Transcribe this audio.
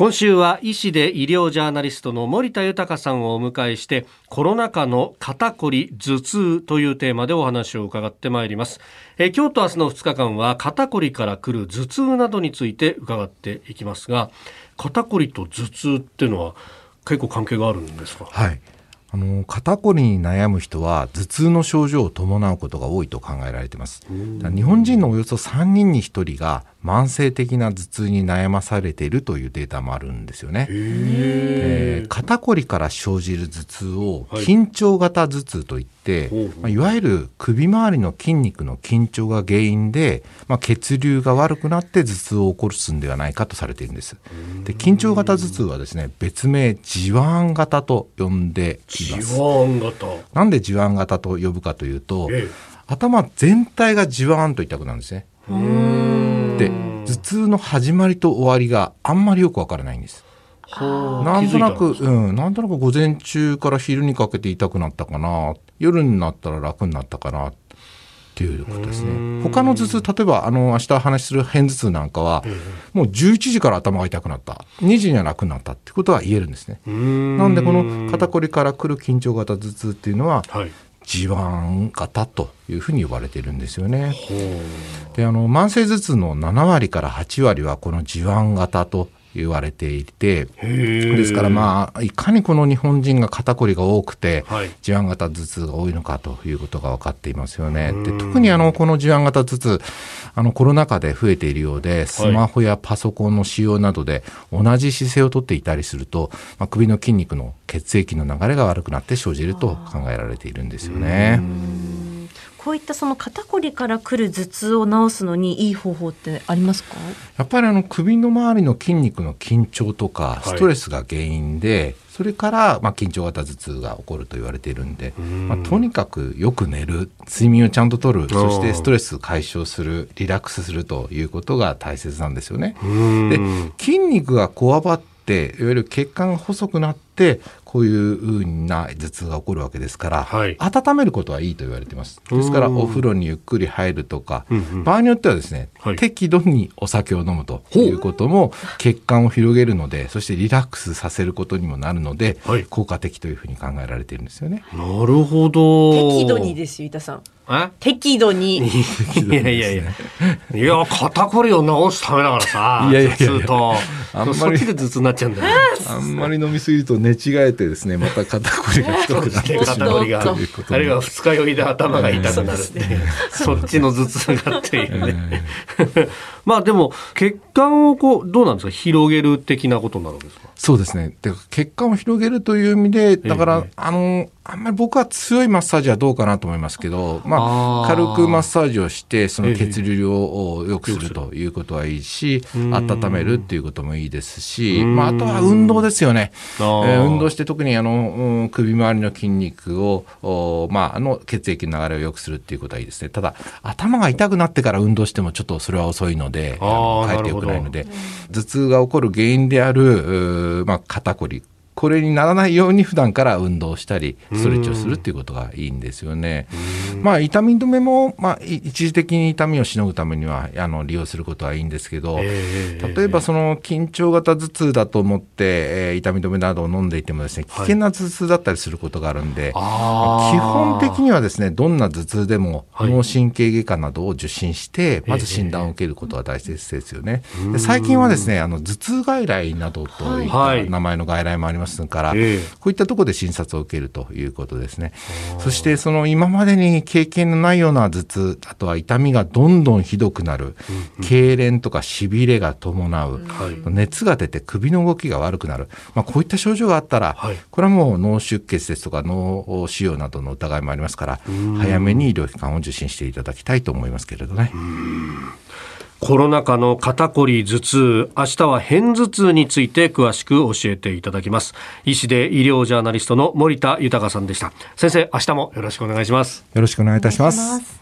今週は医師で医療ジャーナリストの森田豊さんをお迎えしてコロナ禍の肩こり頭痛というテーマでお話を伺ってまいります。え今日と明日の2日間は肩こりから来る頭痛などについて伺っていきますが肩こりと頭痛っていうのは結構関係があるんですか？はい。あの肩こりに悩む人は頭痛の症状を伴うことが多いと考えられています。日本人のおよそ3人に1人が慢性的な頭痛に悩まされているというデータもあるんですよね、えー、肩こりから生じる頭痛を緊張型頭痛といって、はいまあ、いわゆる首周りの筋肉の緊張が原因で、まあ、血流が悪くなって頭痛を起こすんではないかとされているんです。で緊張型頭痛はですね別名地腕型と呼んでいます。なんで地腕型と呼ぶかというと、ええ、頭全体が地腕と痛くなるんですねで頭痛の始まりと終わりがあんまりよくわからないんです。なんとなく、うん、なんとなく午前中から昼にかけて痛くなったかな、夜になったら楽になったかなっていうことですね。他の頭痛、例えばあの明日話する片頭痛なんかは、もう11時から頭が痛くなった、2時には楽になったってことは言えるんですね。なんでこの肩こりから来る緊張型頭痛っていうのは、はい地盤型というふうに呼ばれているんですよね。であの慢性頭痛の7割から8割はこの地盤型と言われていてですからまあいかにこの日本人が肩こりが多くて、はい、地腕型頭痛が多いのかということが分かっていますよね。で特にあのこの地腕型頭痛あのコロナ禍で増えているようでスマホやパソコンの使用などで同じ姿勢をとっていたりすると、まあ、首の筋肉の血液の流れが悪くなって生じると考えられているんですよね。こういったその肩こりから来る頭痛を治すのにいい方法ってありますか？やっぱりあの首の周りの筋肉の緊張とかストレスが原因で、はい、それからまあ緊張型頭痛が起こると言われているんで、まあ、とにかくよく寝る睡眠をちゃんととるそしてストレス解消するリラックスするということが大切なんですよね。で筋肉がこわばっていわゆる血管が細くなってこういうふうな頭痛が起こるわけですから、はい、温めることはいいと言われていますですからお風呂にゆっくり入るとか、うんうん、場合によってはですね、はい、適度にお酒を飲むということも血管を広げるのでそしてリラックスさせることにもなるので、はい、効果的というふうに考えられているんですよね。なるほど適度にですよ板さん適度に。いやいやいや。いや、肩こりを治すためだからさ。いやいやいや。と。あんまり。そっちで頭痛になっちゃうんだよ。あんまり飲みすぎると寝違えてですね、また肩こりがひどくなって肩こりが。あるいは二日酔いで頭が痛くなるっていう。そっちの頭痛がっていうね。まあでも、血管をこう、どうなんですか？広げる的なことなのですか？そうですね。で血管を広げるという意味で、だから、えあの、あんまり僕は強いマッサージはどうかなと思いますけど、まあ、軽くマッサージをして、その血流を良くするということはいいし、温めるっていうこともいいですし、まあ、あとは運動ですよね。えー、運動して特にあの、首周りの筋肉を、まあ、あの血液の流れを良くするっていうことはいいですね。ただ、頭が痛くなってから運動してもちょっとそれは遅いので、かえって良くないので、頭痛が起こる原因である、まあ、肩こりこれにならないように普段から運動したりストレッチをするっていうことがいいんですよね。まあ痛み止めも、まあ、一時的に痛みをしのぐためにはあの利用することはいいんですけど、例えばその緊張型頭痛だと思って、えー、痛み止めなどを飲んでいてもですね危険な頭痛だったりすることがあるんで、はい、基本的にはですねどんな頭痛でも脳神経外科などを受診して、まず診断を受けることが大切ですよね。最近はですねあの頭痛外来などといった名前の外来もありますますから、えー、こういったところで診察を受けるということですね。そしてその今までに経験のないような頭痛、あとは痛みがどんどんひどくなる、うん、痙攣とかしびれが伴う、うん、熱が出て首の動きが悪くなる、まあ、こういった症状があったら、はい、これはもう脳出血ですとか脳腫瘍などの疑いもありますから、早めに医療機関を受診していただきたいと思いますけれどね。コロナ禍の肩こり頭痛明日は片頭痛について詳しく教えていただきます。医師で医療ジャーナリストの森田豊さんでした。先生明日もよろしくお願いします。よろしくお願いいたします